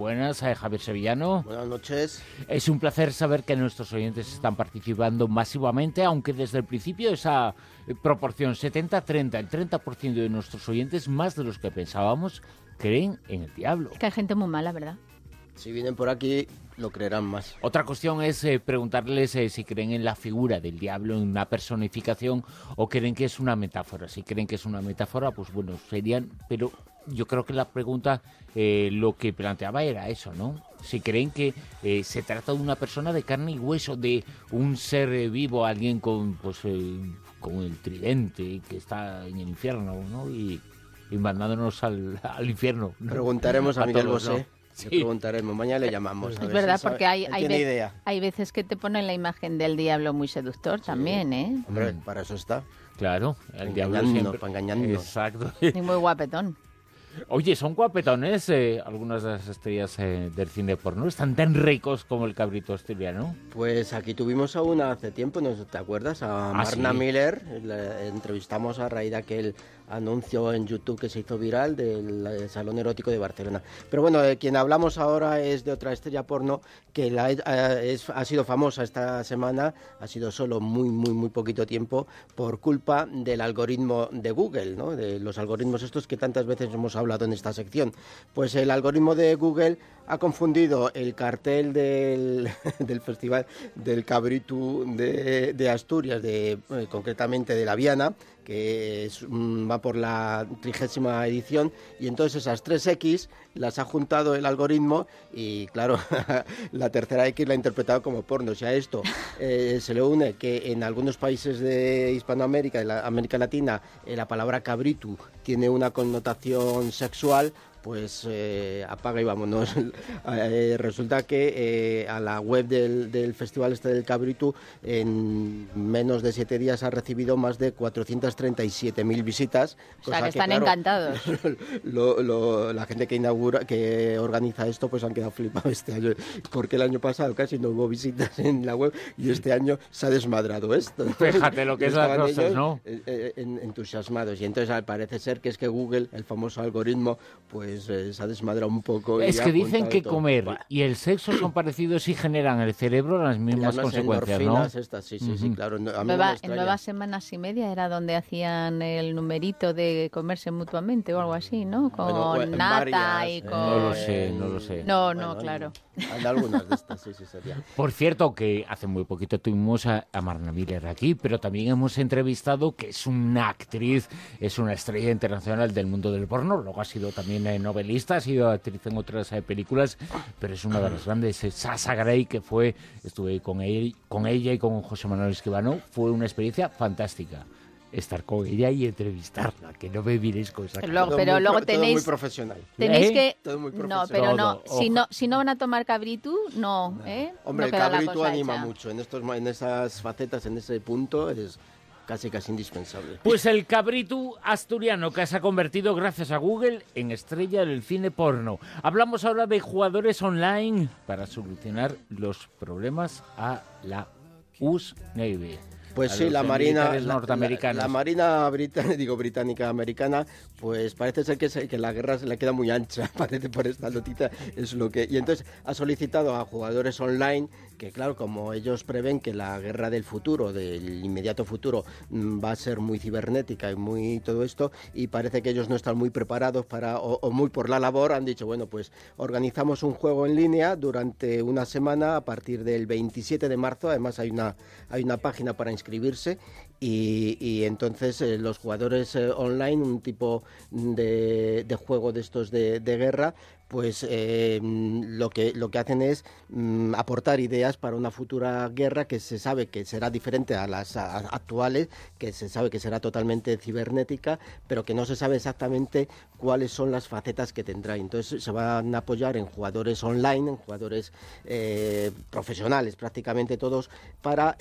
Buenas, eh, Javier Sevillano. Buenas noches. Es un placer saber que nuestros oyentes están participando masivamente, aunque desde el principio esa eh, proporción 70-30, el 30% de nuestros oyentes, más de los que pensábamos, creen en el diablo. Es que hay gente muy mala, ¿verdad? Si vienen por aquí, lo creerán más. Otra cuestión es eh, preguntarles eh, si creen en la figura del diablo, en una personificación, o creen que es una metáfora. Si creen que es una metáfora, pues bueno, serían... Pero yo creo que la pregunta eh, lo que planteaba era eso, ¿no? Si creen que se trata de una persona de carne y hueso, de un ser vivo, alguien con, pues, con el tridente que está en el infierno, ¿no? Y, y mandándonos al, al infierno. Preguntaremos a, Miguel Bosé. Sí. Le preguntaremos, mañana le llamamos. es verdad, porque hay, hay, hay, veces que te ponen la imagen del diablo muy seductor también, ¿eh? Hombre, para eso está. Claro, el diablo siempre... para engañarnos. Exacto. Y muy guapetón. Oye, son guapetones eh, algunas de las estrellas eh, del cine porno. ¿Están tan ricos como el cabrito asturiano? Pues aquí tuvimos a una hace tiempo, ¿no te acuerdas? A ¿Ah, Marna Miller. La entrevistamos a raíz de aquel anuncio en YouTube que se hizo viral del eh, Salón Erótico de Barcelona. Pero bueno, de quien hablamos ahora es de otra estrella porno que la, ha sido famosa esta semana, ha sido solo muy, muy, muy poquito tiempo por culpa del algoritmo de Google, de los algoritmos estos que tantas veces hemos hablado en esta sección. Pues el algoritmo de Google ha confundido el cartel del, Festival del Cabritu de, Asturias, de, eh, concretamente de la Viana, que mm, va por la trigésima edición, y entonces esas tres X las ha juntado el algoritmo y claro, la tercera X la ha interpretado como porno. O sea, esto eh, se le une que en algunos países de Hispanoamérica, de la América Latina, eh, la palabra cabritu tiene una connotación sexual, pues eh, apaga y vámonos. Eh, resulta que eh, a la web del, Festival este del Cabritu en menos de siete días ha recibido más de 437.000 visitas. O sea, que, están encantados. la gente que inaugura, que organiza esto, pues han quedado flipados este año, porque el año pasado casi no hubo visitas en la web y este año se ha desmadrado esto. Fíjate lo que es las cosas, ¿no? entusiasmados. Y entonces parece ser que es que Google, el famoso algoritmo, pues eh, se ha desmadrado un poco. Es que dicen que comer y el sexo son parecidos y generan en el cerebro las mismas consecuencias, ¿no? Estas, sí, sí, sí, claro. en nuevas semanas y media era donde hacían el numerito de comerse mutuamente o algo así, ¿no? Con nata y con... No lo sé, no lo sé. No, no, claro. Por cierto, que hace muy poquito tuvimos a, Marna Miller aquí, pero también hemos entrevistado que es una actriz, es una estrella internacional del mundo del porno, luego ha sido también en novelista, ha sido actriz en otras eh, películas, pero es una de las grandes, Sasa Gray, que fue, estuve con, con ella y con José Manuel Esquivano, fue una experiencia fantástica estar con ella y entrevistarla, que no me miréis cosas. Luego, pero luego tenéis muy profesional. Tenéis ¿Eh? que todo muy no, pero no, si no si no van a tomar cabritu, no, ¿eh? Hombre, el cabritu anima mucho en estos en esas facetas, en ese punto es casi casi indispensable. Pues el cabrito asturiano que se ha convertido gracias a Google en estrella del cine porno. Hablamos ahora de jugadores online para solucionar los problemas a la US Navy. Pues sí, la Marina norteamericana. La, Marina británica, digo británica americana, pues parece ser que, que la guerra se le queda muy ancha, parece por esta notita es lo que y entonces ha solicitado a jugadores online que claro, como ellos prevén que la guerra del futuro, del inmediato futuro mm, va a ser muy cibernética y muy todo esto y parece que ellos no están muy preparados para o, muy por la labor, han dicho, bueno, pues organizamos un juego en línea durante una semana a partir del 27 de marzo, además hay una hay una página para inscribirse y, entonces eh, los jugadores eh, online, un tipo de, juego de estos de, guerra, pues eh, lo, que, lo que hacen es mm, aportar ideas para una futura guerra que se sabe que será diferente a las actuales, que se sabe que será totalmente cibernética, pero que no se sabe exactamente cuáles son las facetas que tendrá. Entonces se van a apoyar en jugadores online, en jugadores profesionales, prácticamente todos, para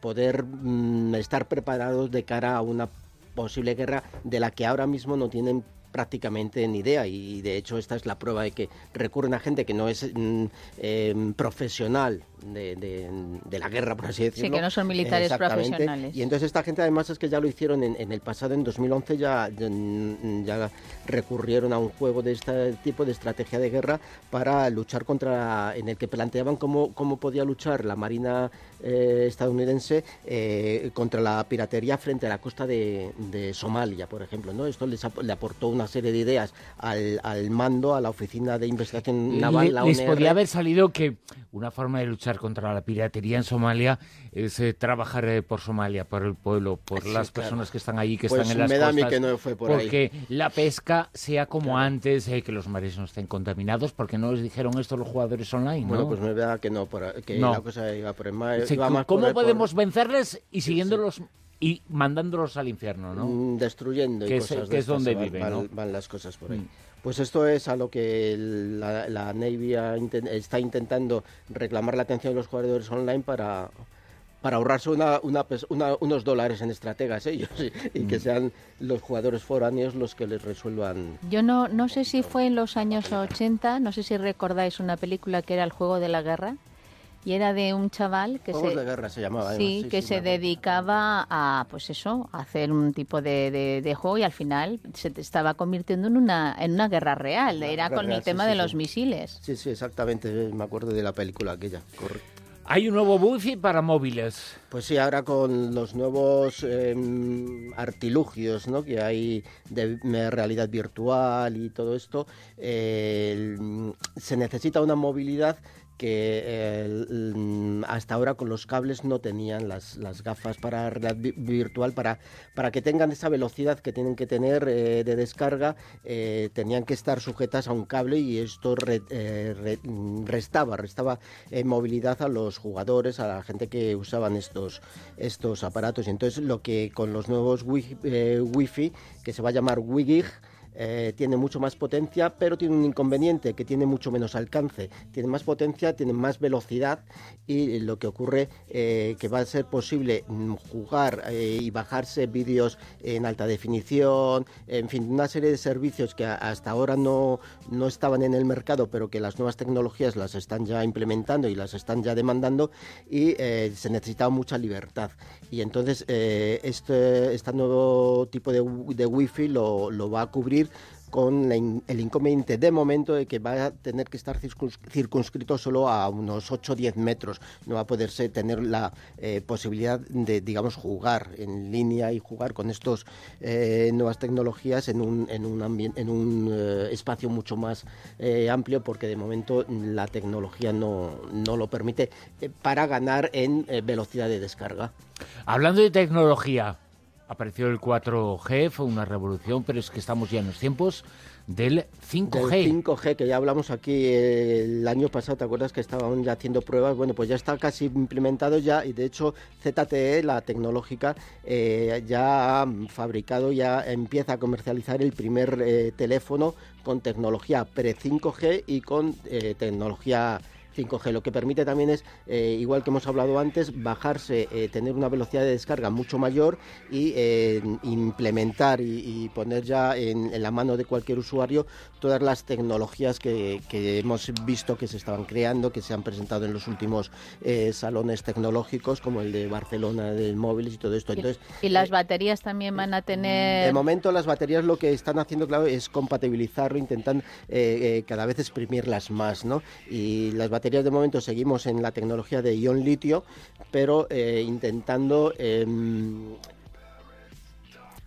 poder mm, estar preparados de cara a una posible guerra de la que ahora mismo no tienen prácticamente ni idea. Y de hecho esta es la prueba de que recurren a gente que no es mm, em, profesional de, de, la guerra, por así decirlo. Sí, que no son militares profesionales. Y entonces esta gente además es que ya lo hicieron en, el pasado, en 2011 ya, ya recurrieron a un juego de este tipo de estrategia de guerra para luchar contra, en el que planteaban cómo, cómo podía luchar la Marina eh, estadounidense eh, contra la piratería frente a la costa de, Somalia, por ejemplo. ¿no? Esto les le aportó una serie de ideas al, al mando, a la Oficina de Investigación Naval. la les podría haber salido que una forma de luchar contra la piratería en Somalia es eh, trabajar por Somalia, por el pueblo, por las personas que están allí, que pues están en las me da costas. que no fue por porque la pesca sea como antes, que los mares no estén contaminados, porque no les dijeron esto los jugadores online, ¿no? Bueno, pues me da que no, que la cosa iba por el mar ¿Cómo podemos vencerles y siguiéndolos y mandándolos al infierno, ¿no? Mm, destruyendo y que cosas es, que es donde viven, van, ¿no? van, las cosas por ahí. Mm. Pues esto es a lo que la, la Navy está intentando reclamar la atención de los jugadores online para para ahorrarse una, una, unos dólares en estrategas ellos y, que mm. sean los jugadores foráneos los que les resuelvan. Yo no, no sé si fue en los años 80, no sé si recordáis una película que era El Juego de la Guerra, y era de un chaval que se, de guerra se llamaba sí, que se dedicaba a pues eso a hacer un tipo de, de, juego y al final se estaba convirtiendo en una en una guerra real. Era con el tema de los misiles. Sí sí exactamente me acuerdo de la película aquella hay un nuevo wifi para móviles. Pues sí, ahora con los nuevos em, artilugios ¿no? que hay de realidad virtual y todo esto, eh, se necesita una movilidad que eh, hasta ahora con los cables no tenían las, las gafas para realidad virtual, para, para que tengan esa velocidad que tienen que tener eh, de descarga, eh, tenían que estar sujetas a un cable y esto restaba, restaba movilidad a los jugadores, a la gente que usaban estos, estos aparatos. Y entonces lo que con los nuevos wifi, que se va a llamar WiGig, eh, tiene mucho más potencia, pero tiene un inconveniente que tiene mucho menos alcance. Tiene más potencia, tiene más velocidad y lo que ocurre eh, que va a ser posible jugar eh, y bajarse vídeos en alta definición, en fin, una serie de servicios que hasta ahora no, no estaban en el mercado, pero que las nuevas tecnologías las están ya implementando y las están ya demandando y se necesitaba mucha libertad. Y entonces este, este nuevo tipo de, de Wi-Fi lo, lo va a cubrir con el inconveniente de momento de que va a tener que estar circunscrito solo a unos 8 o 10 metros. No va a poderse tener la eh, posibilidad de, digamos, jugar en línea y jugar con estas eh, nuevas tecnologías en un, en un, eh, espacio mucho más amplio porque de momento la tecnología no, no lo permite para ganar en velocidad de descarga. Hablando de tecnología, apareció el 4G, fue una revolución, pero es que estamos ya en los tiempos del 5G. Del 5G, que ya hablamos aquí el año pasado, ¿te acuerdas que estaban ya haciendo pruebas? Bueno, pues ya está casi implementado ya y de hecho ZTE, la tecnológica, eh, ya ha fabricado, ya empieza a comercializar el primer eh, teléfono con tecnología pre-5G y con eh, tecnología 5G. Lo que permite también es, eh, igual que hemos hablado antes, bajarse, eh, tener una velocidad de descarga mucho mayor y eh, implementar y, poner ya en, la mano de cualquier usuario todas las tecnologías que, hemos visto que se estaban creando, que se han presentado en los últimos salones tecnológicos, como el de Barcelona del móviles y todo esto. Entonces, ¿Y las baterías también van a tener...? De momento las baterías lo que están haciendo, claro, es compatibilizarlo, intentan cada vez exprimirlas más, ¿no? Y las baterías de momento seguimos en la tecnología de ion litio, pero eh, intentando em,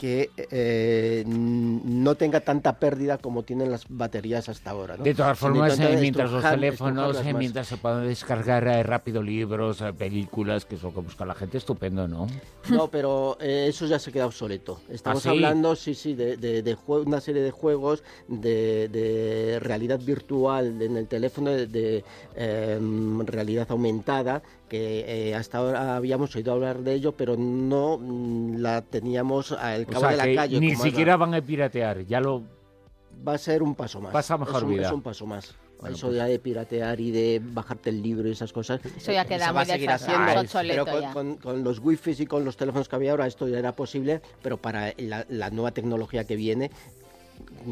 que eh, no tenga tanta pérdida como tienen las baterías hasta ahora. De todas formas, eh, mientras los teléfonos, eh, mientras se puedan descargar rápido libros, películas, que es lo que busca la gente, estupendo, ¿no? No, pero eso ya se queda obsoleto. Estamos ¿Ah, hablando, sí, sí, de, de, una serie de juegos de, realidad virtual en el teléfono, de, em, realidad aumentada, que hasta ahora habíamos oído hablar de ello, pero no mm, la teníamos al ni siquiera van a piratear, ya lo... Va a ser un paso más. Pasa mejor es un, vida. Es un paso más. eso pues ya de piratear y de bajarte el libro y esas cosas. Eso ya queda muy Pero con, los wifi y con los teléfonos que había ahora esto ya era posible, pero para la, nueva tecnología que viene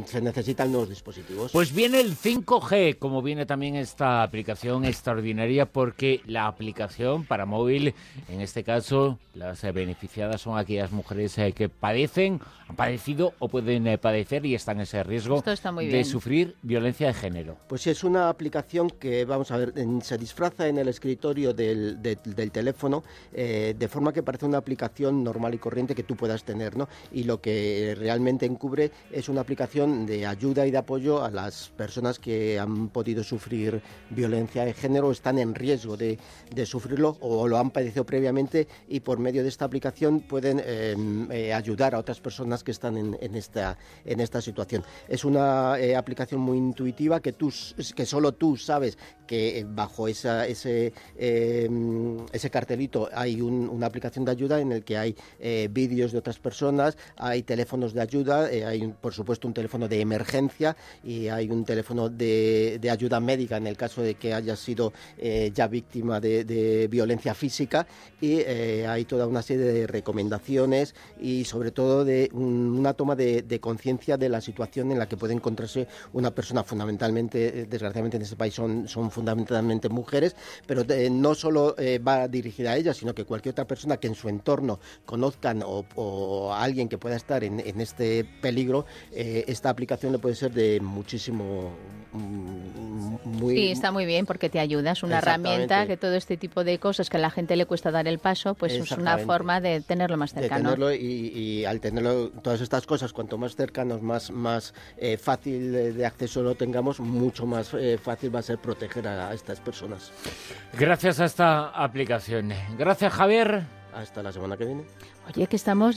se necesitan nuevos dispositivos. Pues viene el 5G, como viene también esta aplicación extraordinaria, porque la aplicación para móvil, en este caso, las beneficiadas son aquellas mujeres que padecen, han padecido o pueden padecer y están en ese riesgo de sufrir violencia de género. Pues es una aplicación que, vamos a ver, se disfraza en el escritorio del, del teléfono de forma que parece una aplicación normal y corriente que tú puedas tener, ¿no? Y lo que realmente encubre es una aplicación de ayuda y de apoyo a las personas que han podido sufrir violencia de género, están en riesgo de, sufrirlo o lo han padecido previamente y por medio de esta aplicación pueden em, eh, ayudar a otras personas que están en, esta, en esta situación. Es una eh, aplicación muy intuitiva que, tú, que solo tú sabes que bajo esa, ese, em, ese cartelito hay una aplicación de ayuda en el que hay eh, vídeos de otras personas, hay teléfonos de ayuda, eh, hay por supuesto un teléfono de emergencia y hay un teléfono de, ayuda médica en el caso de que haya sido eh, ya víctima de, violencia física. Y hay toda una serie de recomendaciones y sobre todo de una toma de, conciencia de la situación en la que puede encontrarse una persona. Fundamentalmente, desgraciadamente en este país son, son fundamentalmente mujeres, pero no solo va dirigida a ellas, sino que cualquier otra persona que en su entorno conozcan o, alguien que pueda estar en, este peligro, eh, esta aplicación le puede ser de muchísimo... Mm, muy, sí, está muy bien porque te ayuda, es una herramienta que todo este tipo de cosas que a la gente le cuesta dar el paso, pues es una forma de tenerlo más cercano. De tenerlo y, al tenerlo todas estas cosas, cuanto más cercanos, más, más eh, fácil de, acceso lo tengamos, mucho más eh, fácil va a ser proteger a estas personas. Gracias a esta aplicación. Gracias, Javier. Hasta la semana que viene. Oye, que estamos ya